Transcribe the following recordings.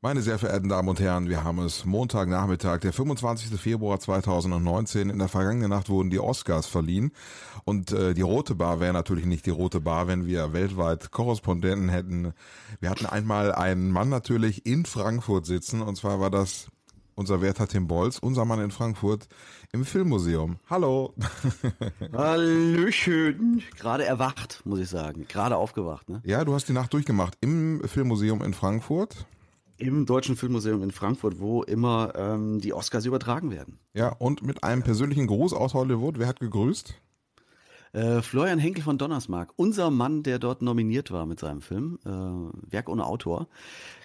Meine sehr verehrten Damen und Herren, wir haben es Montagnachmittag, der 25. Februar 2019. In der vergangenen Nacht wurden die Oscars verliehen. Und äh, die Rote Bar wäre natürlich nicht die Rote Bar, wenn wir weltweit Korrespondenten hätten. Wir hatten einmal einen Mann natürlich in Frankfurt sitzen. Und zwar war das unser werter Tim Bolz, unser Mann in Frankfurt im Filmmuseum. Hallo. Hallöchen. Gerade erwacht, muss ich sagen. Gerade aufgewacht. Ne? Ja, du hast die Nacht durchgemacht im Filmmuseum in Frankfurt im Deutschen Filmmuseum in Frankfurt, wo immer ähm, die Oscars übertragen werden. Ja, und mit einem persönlichen Gruß aus Hollywood. Wer hat gegrüßt? Äh, Florian Henkel von Donnersmarck, unser Mann, der dort nominiert war mit seinem Film, äh, Werk ohne Autor,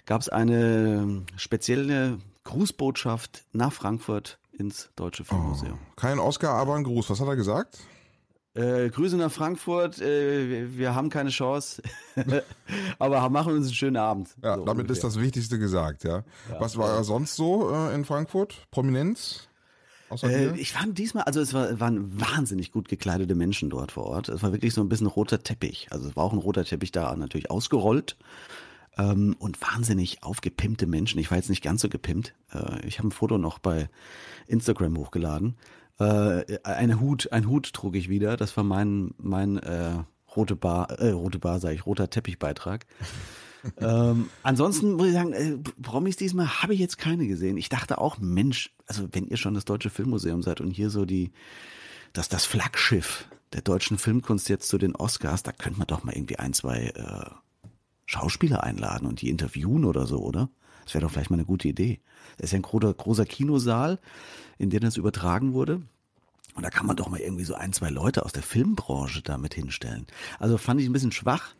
gab es eine spezielle Grußbotschaft nach Frankfurt ins Deutsche Filmmuseum. Oh, kein Oscar, aber ein Gruß. Was hat er gesagt? Äh, Grüße nach Frankfurt. Äh, wir haben keine Chance, aber machen uns einen schönen Abend. Ja, so damit ungefähr. ist das Wichtigste gesagt. Ja. ja Was war ja. sonst so äh, in Frankfurt? Prominenz? Äh, ich fand diesmal, also es war, waren wahnsinnig gut gekleidete Menschen dort vor Ort. Es war wirklich so ein bisschen roter Teppich. Also es war auch ein roter Teppich da natürlich ausgerollt. Ähm, und wahnsinnig aufgepimpte Menschen. Ich war jetzt nicht ganz so gepimpt. Äh, ich habe ein Foto noch bei Instagram hochgeladen. Äh, eine Hut, ein Hut trug ich wieder. Das war mein mein äh, rote Bar, äh, rote Bar, sage ich, roter Teppichbeitrag. ähm, ansonsten muss ich sagen, äh, Promis diesmal habe ich jetzt keine gesehen. Ich dachte auch, Mensch, also wenn ihr schon das Deutsche Filmmuseum seid und hier so die, das, das Flaggschiff der deutschen Filmkunst jetzt zu den Oscars, da könnte man doch mal irgendwie ein, zwei äh, Schauspieler einladen und die interviewen oder so, oder? Das wäre doch vielleicht mal eine gute Idee. Das ist ja ein großer, großer Kinosaal, in dem das übertragen wurde. Und da kann man doch mal irgendwie so ein, zwei Leute aus der Filmbranche damit hinstellen. Also fand ich ein bisschen schwach.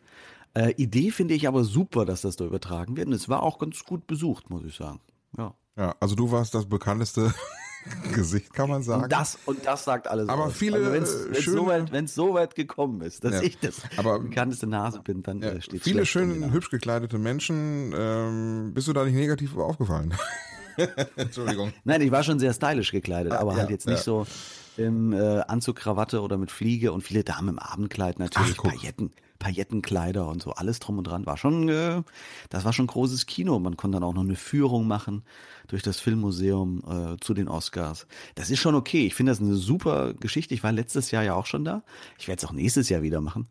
Äh, Idee finde ich aber super, dass das da übertragen wird. Und es war auch ganz gut besucht, muss ich sagen. Ja. Ja, also du warst das bekannteste Gesicht, kann man sagen. Und das, und das sagt alles. Aber aus. viele, also wenn es so, weit, so weit gekommen ist, dass ja, ich das aber, bekannteste Nase bin, dann ja, äh, steht Viele schön hübsch gekleidete Menschen, ähm, bist du da nicht negativ aufgefallen? Entschuldigung. Nein, ich war schon sehr stylisch gekleidet, aber ja, halt jetzt nicht so im äh, Anzug, Krawatte oder mit Fliege und viele Damen im Abendkleid natürlich, Ach, Pailletten, Paillettenkleider und so, alles drum und dran. War schon, äh, das war schon großes Kino. Man konnte dann auch noch eine Führung machen durch das Filmmuseum äh, zu den Oscars. Das ist schon okay. Ich finde das eine super Geschichte. Ich war letztes Jahr ja auch schon da. Ich werde es auch nächstes Jahr wieder machen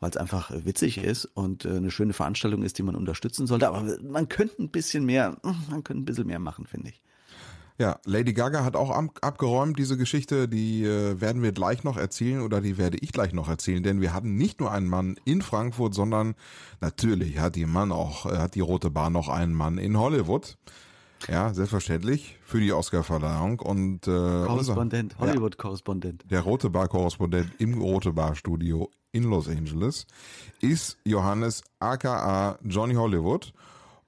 weil es einfach witzig ist und äh, eine schöne Veranstaltung ist, die man unterstützen sollte. Aber man könnte ein bisschen mehr, man könnte ein bisschen mehr machen, finde ich. Ja, Lady Gaga hat auch abgeräumt diese Geschichte, die äh, werden wir gleich noch erzählen oder die werde ich gleich noch erzählen, denn wir hatten nicht nur einen Mann in Frankfurt, sondern natürlich hat die Mann auch, äh, hat die Rote Bahn noch einen Mann in Hollywood. Ja, selbstverständlich für die Oscarverleihung und äh, Korrespondent, Hollywood-Korrespondent. Der Rote Bar-Korrespondent im Rote Bar-Studio in Los Angeles ist Johannes aka Johnny Hollywood.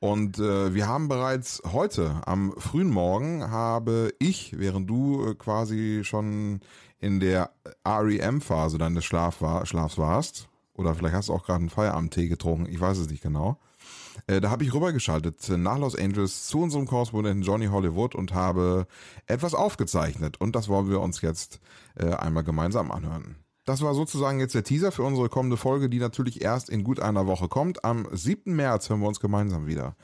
Und äh, wir haben bereits heute am frühen Morgen habe ich, während du äh, quasi schon in der REM-Phase deines Schlaf war, Schlafs warst, oder vielleicht hast du auch gerade einen Feierabendtee getrunken, ich weiß es nicht genau. Äh, da habe ich rübergeschaltet nach Los Angeles zu unserem Korrespondenten Johnny Hollywood und habe etwas aufgezeichnet. Und das wollen wir uns jetzt äh, einmal gemeinsam anhören. Das war sozusagen jetzt der Teaser für unsere kommende Folge, die natürlich erst in gut einer Woche kommt. Am 7. März hören wir uns gemeinsam wieder.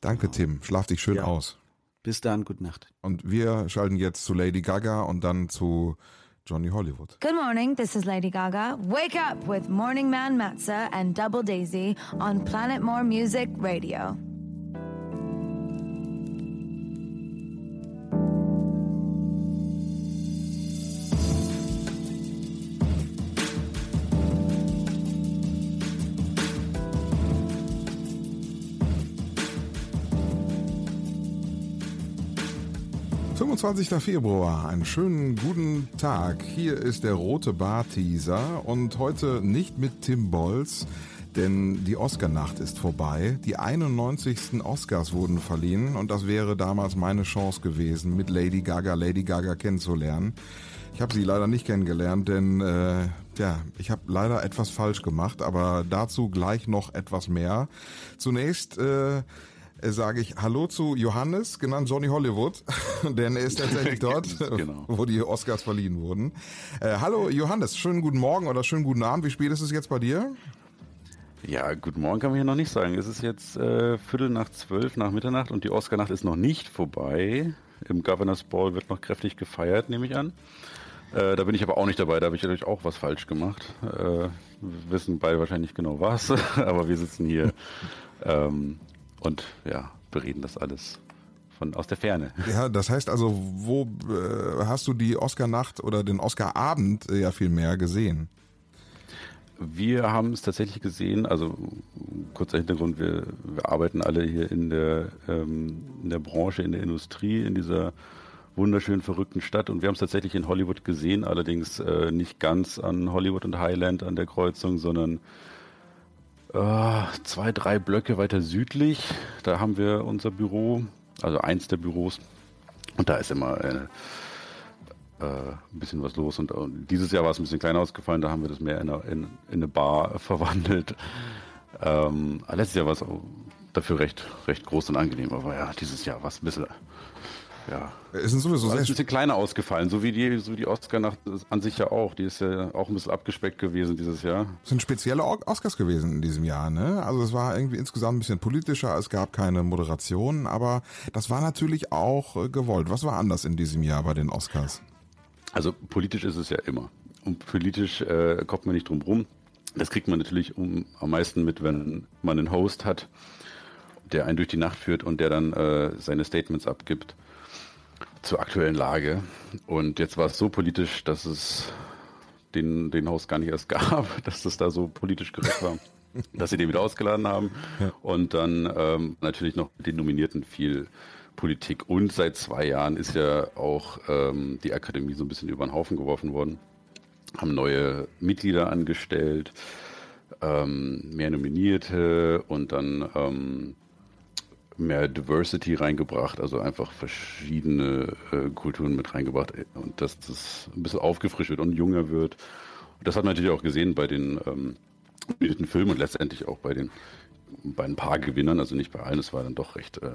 Danke, genau. Tim. Schlaf dich schön ja. aus. Bis dann, gute Nacht. Und wir schalten jetzt zu Lady Gaga und dann zu Johnny Hollywood. Good morning, this is Lady Gaga. Wake up with Morning Man Matza and Double Daisy on Planet More Music Radio. 25. Februar, einen schönen guten Tag. Hier ist der rote Bar-Teaser und heute nicht mit Tim Bolz, denn die Oscar-Nacht ist vorbei. Die 91. Oscars wurden verliehen und das wäre damals meine Chance gewesen, mit Lady Gaga Lady Gaga kennenzulernen. Ich habe sie leider nicht kennengelernt, denn äh, ja, ich habe leider etwas falsch gemacht, aber dazu gleich noch etwas mehr. Zunächst äh, sage ich Hallo zu Johannes, genannt Johnny Hollywood, denn er ist tatsächlich dort, genau. wo die Oscars verliehen wurden. Äh, hallo Johannes, schönen guten Morgen oder schönen guten Abend. Wie spät ist es jetzt bei dir? Ja, guten Morgen kann man hier noch nicht sagen. Es ist jetzt äh, Viertel nach zwölf nach Mitternacht und die Oscar-Nacht ist noch nicht vorbei. Im Governors Ball wird noch kräftig gefeiert, nehme ich an. Äh, da bin ich aber auch nicht dabei, da habe ich natürlich auch was falsch gemacht. Äh, wissen beide wahrscheinlich genau was, aber wir sitzen hier ähm, und ja, bereden das alles von aus der Ferne. Ja, das heißt also, wo äh, hast du die Oscar-Nacht oder den Oscar-Abend äh, ja viel mehr gesehen? Wir haben es tatsächlich gesehen, also kurzer Hintergrund, wir, wir arbeiten alle hier in der, ähm, in der Branche, in der Industrie, in dieser wunderschönen, verrückten Stadt und wir haben es tatsächlich in Hollywood gesehen, allerdings äh, nicht ganz an Hollywood und Highland an der Kreuzung, sondern zwei, drei Blöcke weiter südlich. Da haben wir unser Büro, also eins der Büros und da ist immer äh, äh, ein bisschen was los. Und, und, dieses Jahr war es ein bisschen kleiner ausgefallen, da haben wir das mehr in eine, in, in eine Bar verwandelt. Ähm, letztes Jahr war es dafür recht, recht groß und angenehm, aber ja, dieses Jahr war es ein bisschen. Ja. Es sind sowieso sehr ein bisschen kleiner ausgefallen, so wie die, so wie die Oscar-Nacht an sich ja auch. Die ist ja auch ein bisschen abgespeckt gewesen dieses Jahr. Es sind spezielle Oscars gewesen in diesem Jahr, ne? Also es war irgendwie insgesamt ein bisschen politischer, es gab keine Moderation, aber das war natürlich auch äh, gewollt. Was war anders in diesem Jahr bei den Oscars? Also politisch ist es ja immer. Und politisch äh, kommt man nicht drum rum. Das kriegt man natürlich um, am meisten mit, wenn man einen Host hat, der einen durch die Nacht führt und der dann äh, seine Statements abgibt zur aktuellen Lage. Und jetzt war es so politisch, dass es den, den Host gar nicht erst gab, dass es da so politisch korrekt war, dass sie den wieder ausgeladen haben. Ja. Und dann ähm, natürlich noch den Nominierten viel Politik. Und seit zwei Jahren ist ja auch ähm, die Akademie so ein bisschen über den Haufen geworfen worden. Haben neue Mitglieder angestellt, ähm, mehr Nominierte und dann ähm, mehr Diversity reingebracht, also einfach verschiedene äh, Kulturen mit reingebracht und dass das ein bisschen aufgefrischt wird und jünger wird. Und das hat man natürlich auch gesehen bei den ähm, Filmen und letztendlich auch bei den bei ein paar Gewinnern, also nicht bei allen, es war dann doch recht äh,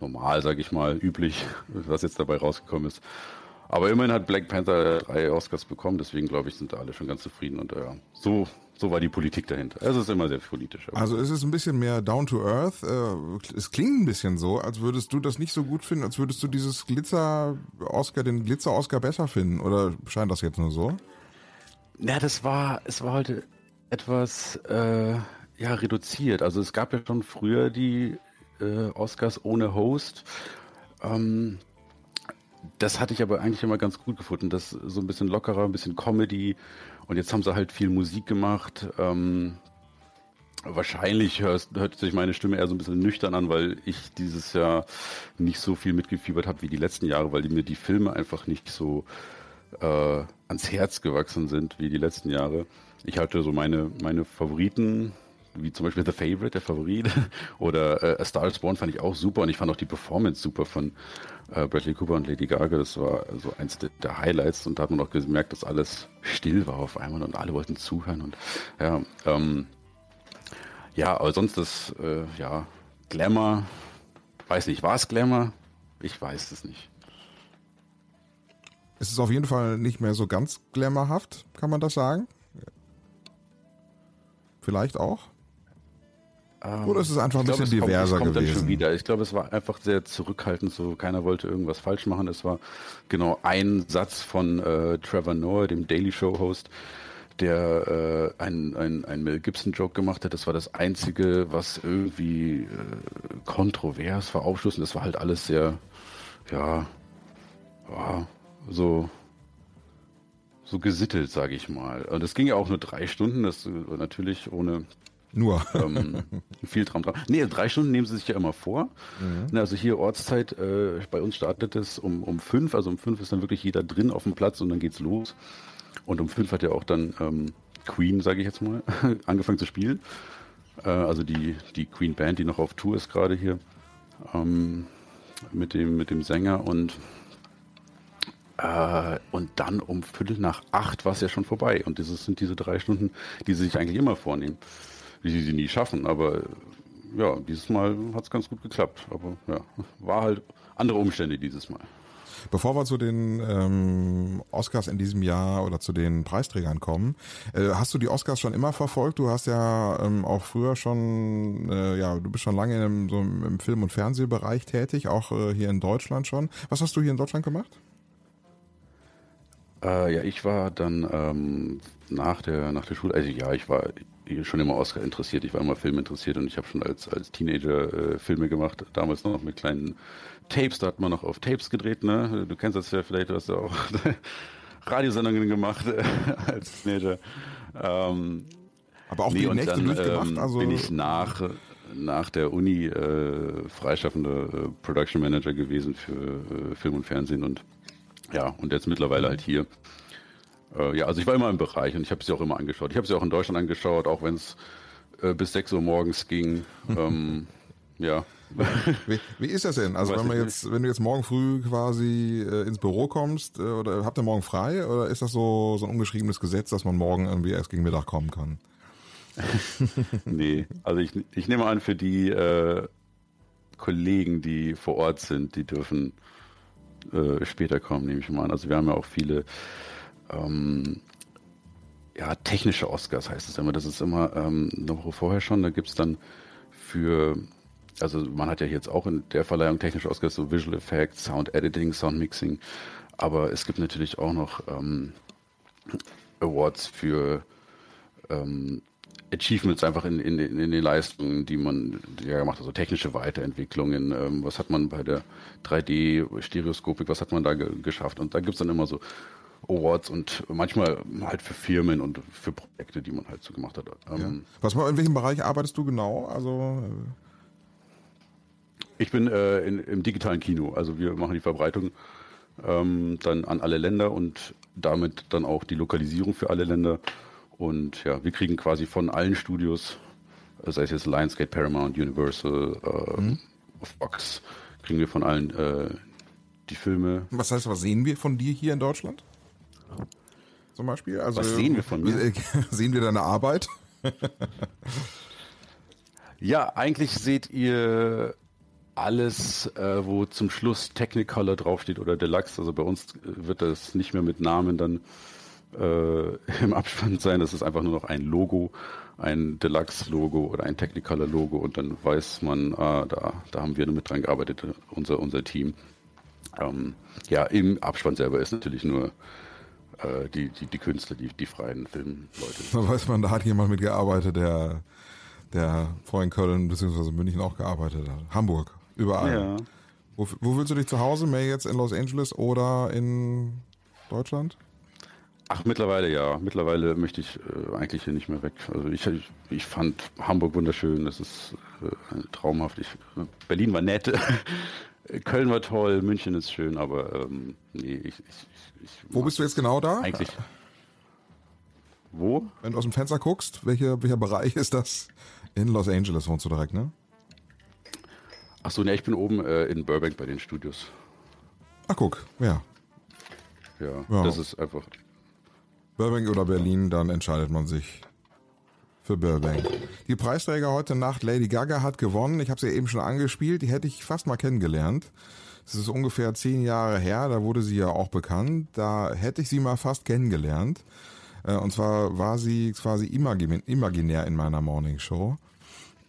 normal, sage ich mal, üblich, was jetzt dabei rausgekommen ist. Aber immerhin hat Black Panther drei Oscars bekommen, deswegen glaube ich, sind da alle schon ganz zufrieden und ja, so, so war die Politik dahinter. Es ist immer sehr politisch. Also es ist ein bisschen mehr down to earth. Äh, es klingt ein bisschen so, als würdest du das nicht so gut finden, als würdest du dieses Glitzer-Oscar, den Glitzer-Oscar besser finden. Oder scheint das jetzt nur so? Ja, das war, es war heute etwas äh, ja, reduziert. Also es gab ja schon früher die äh, Oscars ohne Host. Ähm, das hatte ich aber eigentlich immer ganz gut gefunden. Das so ein bisschen lockerer, ein bisschen Comedy. Und jetzt haben sie halt viel Musik gemacht. Ähm, wahrscheinlich hörst, hört sich meine Stimme eher so ein bisschen nüchtern an, weil ich dieses Jahr nicht so viel mitgefiebert habe wie die letzten Jahre, weil mir die Filme einfach nicht so äh, ans Herz gewachsen sind wie die letzten Jahre. Ich hatte so meine, meine Favoriten, wie zum Beispiel The Favorite, der Favorit, oder äh, A Star is Born fand ich auch super und ich fand auch die Performance super von Bradley Cooper und Lady Gaga. Das war so eins der, der, Highlights und da hat man auch gemerkt, dass alles still war auf einmal und alle wollten zuhören und ja, ähm, ja, aber sonst das, äh, ja, Glamour, weiß nicht, war es Glamour? Ich weiß es nicht. Es ist auf jeden Fall nicht mehr so ganz glamourhaft, kann man das sagen? Vielleicht auch? Ähm, Oder ist es einfach ein bisschen glaube, diverser kommt, gewesen? Dann schon wieder. Ich glaube, es war einfach sehr zurückhaltend, so keiner wollte irgendwas falsch machen. Es war genau ein Satz von äh, Trevor Noah, dem Daily Show Host, der äh, einen ein Mel Gibson Joke gemacht hat. Das war das einzige, was irgendwie äh, kontrovers war, aufschlussend. Das war halt alles sehr, ja, ja so so gesittelt, sage ich mal. Und es ging ja auch nur drei Stunden, das natürlich ohne nur. ähm, viel Traum dran. Nee, drei Stunden nehmen sie sich ja immer vor. Mhm. Also hier Ortszeit, äh, bei uns startet es um, um fünf, also um fünf ist dann wirklich jeder drin auf dem Platz und dann geht's los. Und um fünf hat ja auch dann ähm, Queen, sage ich jetzt mal, angefangen zu spielen. Äh, also die, die Queen Band, die noch auf Tour ist gerade hier. Ähm, mit dem, mit dem Sänger und äh, und dann um Viertel nach acht war es ja schon vorbei. Und das sind diese drei Stunden, die sie sich eigentlich immer vornehmen wie sie sie nie schaffen. Aber ja, dieses Mal hat es ganz gut geklappt. Aber ja, war halt andere Umstände dieses Mal. Bevor wir zu den ähm, Oscars in diesem Jahr oder zu den Preisträgern kommen, äh, hast du die Oscars schon immer verfolgt? Du hast ja ähm, auch früher schon, äh, ja, du bist schon lange im, so im Film- und Fernsehbereich tätig, auch äh, hier in Deutschland schon. Was hast du hier in Deutschland gemacht? Äh, ja, ich war dann ähm, nach der nach der Schule, also ja, ich war schon immer Oscar interessiert, ich war immer Film interessiert und ich habe schon als als Teenager äh, Filme gemacht, damals noch mit kleinen Tapes, da hat man noch auf Tapes gedreht, ne? Du kennst das ja vielleicht, du hast ja auch Radiosendungen gemacht äh, als Teenager. Ähm, Aber auch nee, die Nächte dann, durchgemacht, ähm, also bin ich nach nach der Uni äh, freischaffender äh, Production Manager gewesen für äh, Film und Fernsehen und ja, und jetzt mittlerweile halt hier. Äh, ja, also ich war immer im Bereich und ich habe sie auch immer angeschaut. Ich habe sie auch in Deutschland angeschaut, auch wenn es äh, bis 6 Uhr morgens ging. ähm, ja. Wie, wie, ist das denn? Also wenn man jetzt, wenn du jetzt morgen früh quasi äh, ins Büro kommst, äh, oder habt ihr morgen frei, oder ist das so, so ein ungeschriebenes Gesetz, dass man morgen irgendwie erst gegen Mittag kommen kann? nee, also ich, ich nehme an, für die äh, Kollegen, die vor Ort sind, die dürfen äh, später kommen, nehme ich mal an. Also wir haben ja auch viele ähm, ja, technische Oscars heißt es immer. Das ist immer ähm, eine Woche vorher schon. Da gibt es dann für, also man hat ja jetzt auch in der Verleihung technische Oscars, so Visual Effects, Sound Editing, Sound Mixing. Aber es gibt natürlich auch noch ähm, Awards für ähm, Achievements einfach in, in, in den Leistungen, die man ja gemacht hat, also technische Weiterentwicklungen, ähm, was hat man bei der 3D-Stereoskopik, was hat man da ge geschafft? Und da gibt es dann immer so Awards und manchmal halt für Firmen und für Projekte, die man halt so gemacht hat. Ähm, ja. Was in welchem Bereich arbeitest du genau? Also äh ich bin äh, in, im digitalen Kino, also wir machen die Verbreitung ähm, dann an alle Länder und damit dann auch die Lokalisierung für alle Länder und ja, wir kriegen quasi von allen Studios, sei es jetzt Lionsgate, Paramount, Universal, äh, mhm. Fox, kriegen wir von allen äh, die Filme. Was heißt, was sehen wir von dir hier in Deutschland? Zum Beispiel? Also, was sehen wir von mir? Sehen wir deine Arbeit? ja, eigentlich seht ihr alles, äh, wo zum Schluss Technicolor draufsteht oder Deluxe. Also bei uns wird das nicht mehr mit Namen dann äh, im Abspann sein. Das ist einfach nur noch ein Logo, ein Deluxe-Logo oder ein Technicolor-Logo und dann weiß man, ah, da, da haben wir mit dran gearbeitet, unser, unser Team. Ähm, ja, im Abspann selber ist natürlich nur äh, die, die, die Künstler, die, die freien Filmleute. Da weiß man, da hat jemand mitgearbeitet, der, der vorhin Köln bzw. München auch gearbeitet hat. Hamburg, überall. Ja. Wo, wo willst du dich zu Hause? Mehr jetzt in Los Angeles oder in Deutschland? Ach, mittlerweile ja. Mittlerweile möchte ich äh, eigentlich hier nicht mehr weg. Also ich, ich, ich fand Hamburg wunderschön, das ist äh, traumhaft. Ich, Berlin war nett, Köln war toll, München ist schön, aber ähm, nee, ich, ich, Wo bist du jetzt genau da? Eigentlich. Wo? Wenn du aus dem Fenster guckst, welcher, welcher Bereich ist das? In Los Angeles wohnst du direkt, ne? Ach so, ne, ich bin oben äh, in Burbank bei den Studios. Ach guck, ja. Ja, ja. das ist einfach Burbank oder Berlin, dann entscheidet man sich für Burbank. Die Preisträger heute Nacht, Lady Gaga hat gewonnen. Ich habe sie eben schon angespielt. Die hätte ich fast mal kennengelernt. Das ist ungefähr zehn Jahre her. Da wurde sie ja auch bekannt. Da hätte ich sie mal fast kennengelernt. Äh, und zwar war sie quasi imaginär in meiner Morning Show.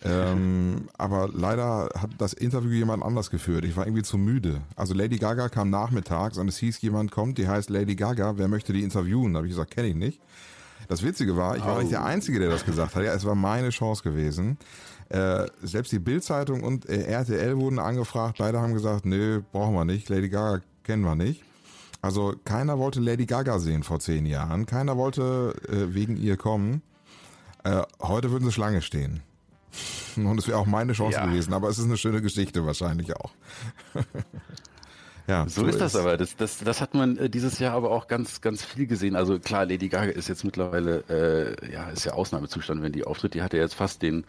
Ähm, aber leider hat das Interview jemand anders geführt. Ich war irgendwie zu müde. Also Lady Gaga kam nachmittags und es hieß, jemand kommt, die heißt Lady Gaga, wer möchte die interviewen? Da habe ich gesagt, kenne ich nicht. Das Witzige war, ich war oh. nicht der Einzige, der das gesagt hat. Ja, es war meine Chance gewesen. Äh, selbst die Bildzeitung und äh, RTL wurden angefragt. Beide haben gesagt, nö, brauchen wir nicht. Lady Gaga kennen wir nicht. Also keiner wollte Lady Gaga sehen vor zehn Jahren. Keiner wollte äh, wegen ihr kommen. Äh, heute würden sie Schlange stehen. Und es wäre auch meine Chance ja. gewesen, aber es ist eine schöne Geschichte wahrscheinlich auch. ja, so, so ist, ist das aber. Das, das, das hat man äh, dieses Jahr aber auch ganz, ganz viel gesehen. Also klar, Lady Gaga ist jetzt mittlerweile, äh, ja, ist ja Ausnahmezustand, wenn die auftritt. Die hatte jetzt fast den,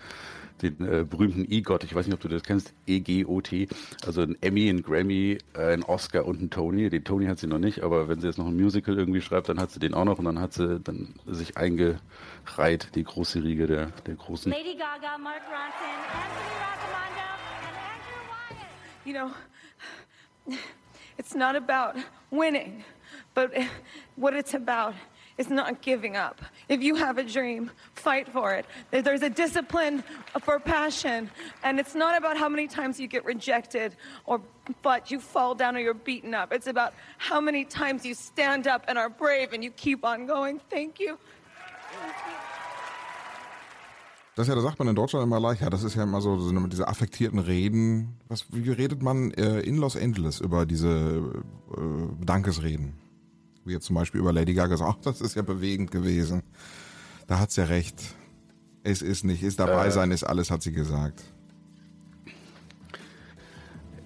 den äh, berühmten EGOT, ich weiß nicht, ob du das kennst, E-G-O-T, also ein Emmy, ein Grammy, äh, ein Oscar und ein Tony. Den Tony hat sie noch nicht, aber wenn sie jetzt noch ein Musical irgendwie schreibt, dann hat sie den auch noch und dann hat sie dann sich eingereiht, die große Riege der, der großen. Lady Gaga, Mark Ronson, Anthony Raccomando and Andrew Wyatt. You know, It's not about winning, but what it's about is not giving up. If you have a dream, fight for it. There's a discipline for passion, and it's not about how many times you get rejected or but you fall down or you're beaten up. It's about how many times you stand up and are brave and you keep on going. Thank you. Das ja, da sagt man in Deutschland immer leicht, ja, das ist ja immer so, so diese affektierten Reden. Was, wie redet man äh, in Los Angeles über diese äh, Dankesreden? Wie jetzt zum Beispiel über Lady Gaga sagt, ach, das ist ja bewegend gewesen. Da hat sie ja recht. Es ist nicht, ist dabei äh, sein, ist alles, hat sie gesagt.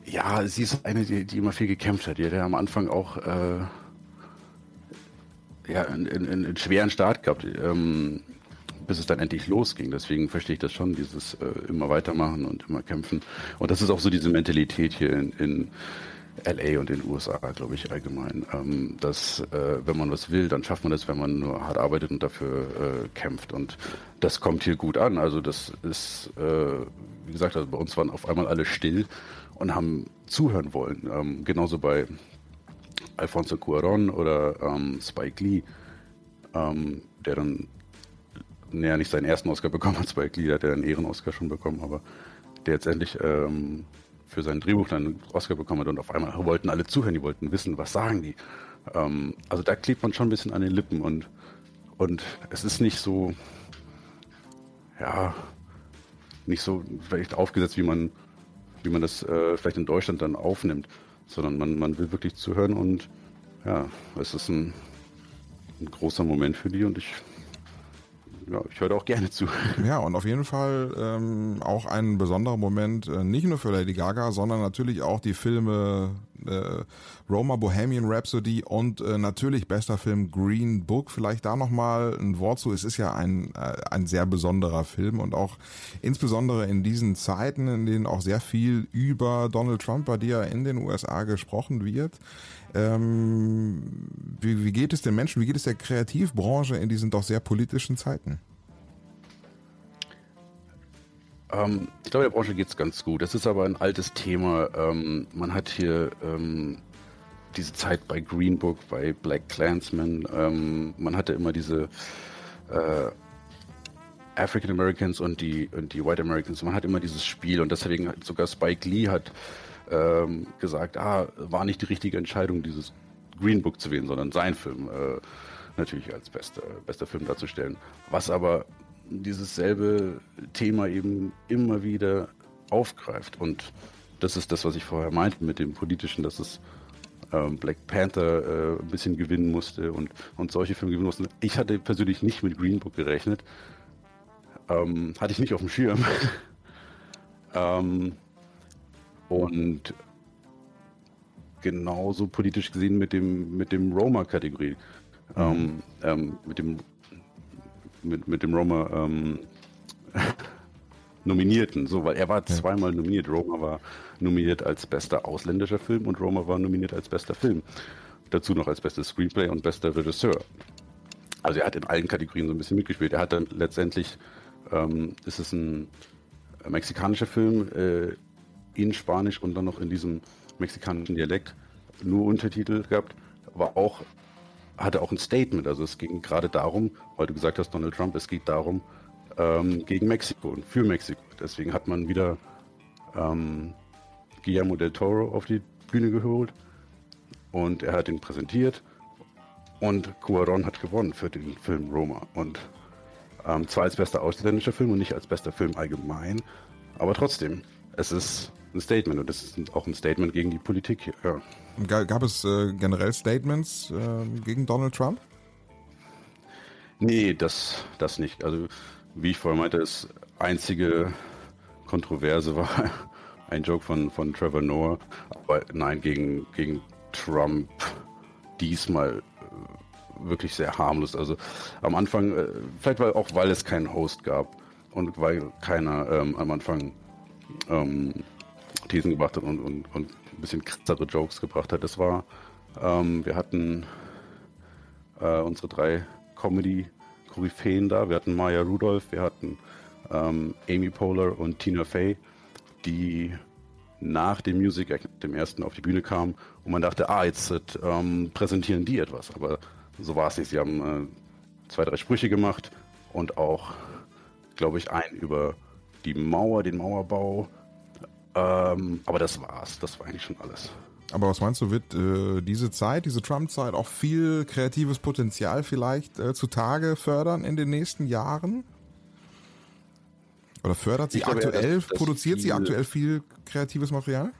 Ja, sie ist eine, die, die immer viel gekämpft hat. Die hat ja am Anfang auch äh, ja, einen, einen, einen, schweren Start gehabt, ähm, bis es dann endlich losging. Deswegen verstehe ich das schon, dieses äh, immer weitermachen und immer kämpfen. Und das ist auch so diese Mentalität hier in, in LA und in den USA, glaube ich, allgemein. Ähm, dass, äh, wenn man was will, dann schafft man das, wenn man nur hart arbeitet und dafür äh, kämpft. Und das kommt hier gut an. Also, das ist, äh, wie gesagt, also bei uns waren auf einmal alle still und haben zuhören wollen. Ähm, genauso bei Alfonso Cuaron oder ähm, Spike Lee, ähm, der dann, naja, nicht seinen ersten Oscar bekommen hat. Spike Lee der einen Ehren-Oscar schon bekommen, aber der jetzt endlich ähm, für sein Drehbuch dann einen Oscar bekommen hat und auf einmal wollten alle zuhören, die wollten wissen, was sagen die. Ähm, also da klebt man schon ein bisschen an den Lippen und, und es ist nicht so, ja, nicht so vielleicht aufgesetzt, wie man, wie man das äh, vielleicht in Deutschland dann aufnimmt, sondern man, man will wirklich zuhören und ja, es ist ein, ein großer Moment für die und ich ja, ich höre auch gerne zu. Ja, und auf jeden Fall ähm, auch ein besonderer Moment, äh, nicht nur für Lady Gaga, sondern natürlich auch die Filme äh, Roma Bohemian Rhapsody und äh, natürlich bester Film Green Book. Vielleicht da nochmal ein Wort zu. Es ist ja ein, äh, ein sehr besonderer Film und auch insbesondere in diesen Zeiten, in denen auch sehr viel über Donald Trump bei dir in den USA gesprochen wird. Ähm, wie, wie geht es den Menschen, wie geht es der Kreativbranche in diesen doch sehr politischen Zeiten? Ähm, ich glaube, der Branche geht es ganz gut. Das ist aber ein altes Thema. Ähm, man hat hier ähm, diese Zeit bei Green Book, bei Black Clansman. Ähm, man hatte immer diese äh, African Americans und die, und die White Americans. Man hat immer dieses Spiel und deswegen sogar Spike Lee hat ähm, gesagt, ah, war nicht die richtige Entscheidung, dieses Green Book zu wählen, sondern sein Film äh, natürlich als bester, bester Film darzustellen. Was aber dieses selbe Thema eben immer wieder aufgreift. Und das ist das, was ich vorher meinte mit dem Politischen, dass es ähm, Black Panther äh, ein bisschen gewinnen musste und, und solche Filme gewinnen mussten. Ich hatte persönlich nicht mit Green Book gerechnet. Ähm, hatte ich nicht auf dem Schirm. ähm, und genauso politisch gesehen mit dem, mit dem Roma-Kategorie. Mhm. Ähm, ähm, mit dem mit, mit dem Roma ähm, Nominierten, so, weil er war zweimal nominiert. Roma war nominiert als bester ausländischer Film und Roma war nominiert als bester Film. Dazu noch als bestes Screenplay und bester Regisseur. Also er hat in allen Kategorien so ein bisschen mitgespielt. Er hat dann letztendlich, ähm, ist es ein mexikanischer Film, äh, in Spanisch und dann noch in diesem mexikanischen Dialekt nur Untertitel gehabt, aber auch hatte auch ein Statement. Also es ging gerade darum, weil du gesagt hast, Donald Trump, es geht darum, ähm, gegen Mexiko und für Mexiko. Deswegen hat man wieder ähm, Guillermo del Toro auf die Bühne geholt und er hat ihn präsentiert und Cuaron hat gewonnen für den Film Roma. Und ähm, zwar als bester ausländischer Film und nicht als bester Film allgemein, aber trotzdem, es ist ein Statement und das ist auch ein Statement gegen die Politik hier. Ja. Gab es äh, generell Statements äh, gegen Donald Trump? Nee, das, das nicht. Also wie ich vorher meinte, das einzige Kontroverse war ein Joke von, von Trevor Noah. Aber nein, gegen, gegen Trump diesmal äh, wirklich sehr harmlos. Also am Anfang, äh, vielleicht weil, auch weil es keinen Host gab und weil keiner ähm, am Anfang ähm, Thesen gebracht hat und, und, und ein bisschen krassere Jokes gebracht hat. Das war, ähm, wir hatten äh, unsere drei Comedy-Koryphäen da. Wir hatten Maya Rudolph, wir hatten ähm, Amy Poehler und Tina Fey, die nach dem Music Act, dem ersten, auf die Bühne kam und man dachte, ah, jetzt ähm, präsentieren die etwas. Aber so war es nicht. Sie haben äh, zwei, drei Sprüche gemacht und auch, glaube ich, ein über die Mauer, den Mauerbau. Ähm, aber das war's. Das war eigentlich schon alles. Aber was meinst du, wird äh, diese Zeit, diese Trump-Zeit auch viel kreatives Potenzial vielleicht äh, zutage fördern in den nächsten Jahren? Oder fördert sie glaube, aktuell, das, das produziert sie aktuell viel kreatives Material?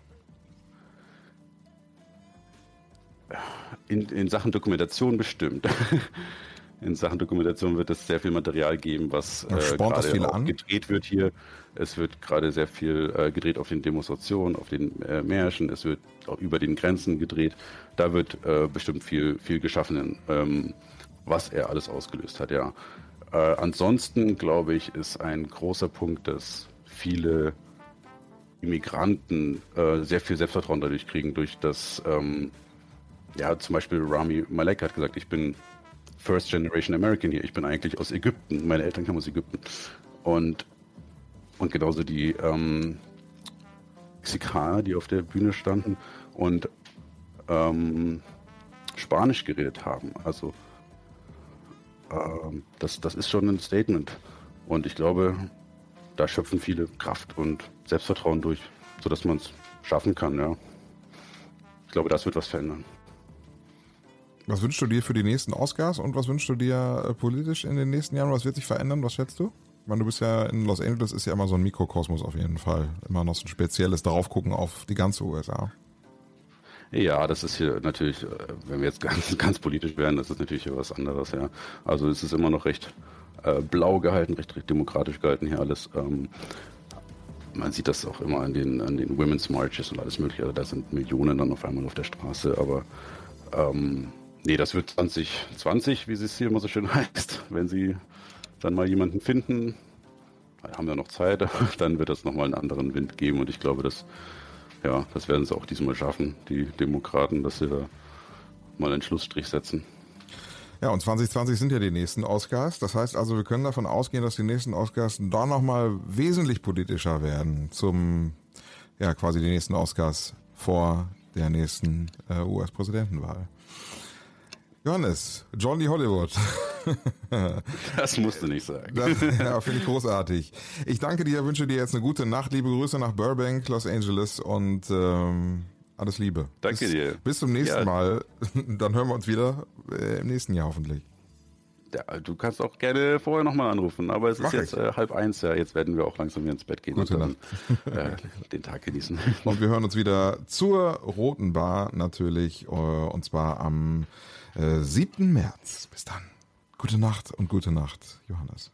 In, in Sachen Dokumentation bestimmt. in Sachen Dokumentation wird es sehr viel Material geben, was äh, gerade gedreht wird hier. Es wird gerade sehr viel äh, gedreht auf den Demonstrationen, auf den äh, Märschen. Es wird auch über den Grenzen gedreht. Da wird äh, bestimmt viel, viel geschaffen, ähm, was er alles ausgelöst hat. Ja. Äh, ansonsten glaube ich, ist ein großer Punkt, dass viele Immigranten äh, sehr viel Selbstvertrauen dadurch kriegen, durch das, ähm, ja, zum Beispiel Rami Malek hat gesagt, ich bin First Generation American hier. Ich bin eigentlich aus Ägypten. Meine Eltern kamen aus Ägypten. Und, und genauso die ähm, Mexikaner, die auf der Bühne standen und ähm, Spanisch geredet haben. Also ähm, das, das ist schon ein Statement. Und ich glaube, da schöpfen viele Kraft und Selbstvertrauen durch, sodass man es schaffen kann. Ja. Ich glaube, das wird was verändern. Was wünschst du dir für die nächsten Oscars und was wünschst du dir äh, politisch in den nächsten Jahren? Was wird sich verändern? Was schätzt du? Ich meine, du bist ja in Los Angeles, ist ja immer so ein Mikrokosmos auf jeden Fall. Immer noch so ein spezielles darauf gucken auf die ganze USA. Ja, das ist hier natürlich, äh, wenn wir jetzt ganz, ganz politisch werden, das ist natürlich hier was anderes, ja. Also es ist immer noch recht äh, blau gehalten, recht, recht demokratisch gehalten hier alles. Ähm, man sieht das auch immer an den, an den Women's Marches und alles mögliche. Also da sind Millionen dann auf einmal auf der Straße, aber ähm, Nee, das wird 2020, wie es hier immer so schön heißt. Wenn Sie dann mal jemanden finden, haben wir noch Zeit, dann wird es nochmal einen anderen Wind geben. Und ich glaube, dass, ja, das werden sie auch diesmal schaffen, die Demokraten, dass sie da mal einen Schlussstrich setzen. Ja, und 2020 sind ja die nächsten Oscars. Das heißt also, wir können davon ausgehen, dass die nächsten Oscars da nochmal wesentlich politischer werden zum, ja, quasi die nächsten Oscars vor der nächsten äh, US-Präsidentenwahl. Johannes, Johnny Hollywood. das musst du nicht sagen. Das, ja, finde ich großartig. Ich danke dir, wünsche dir jetzt eine gute Nacht. Liebe Grüße nach Burbank, Los Angeles und ähm, alles Liebe. Danke bis, dir. Bis zum nächsten ja. Mal. Dann hören wir uns wieder äh, im nächsten Jahr hoffentlich. Ja, du kannst auch gerne vorher nochmal anrufen, aber es Mach ist jetzt äh, halb eins, ja. Jetzt werden wir auch langsam wieder ins Bett gehen Gute und dann, äh, den Tag genießen. Und wir hören uns wieder zur Roten Bar natürlich, äh, und zwar am 7. März. Bis dann. Gute Nacht und gute Nacht, Johannes.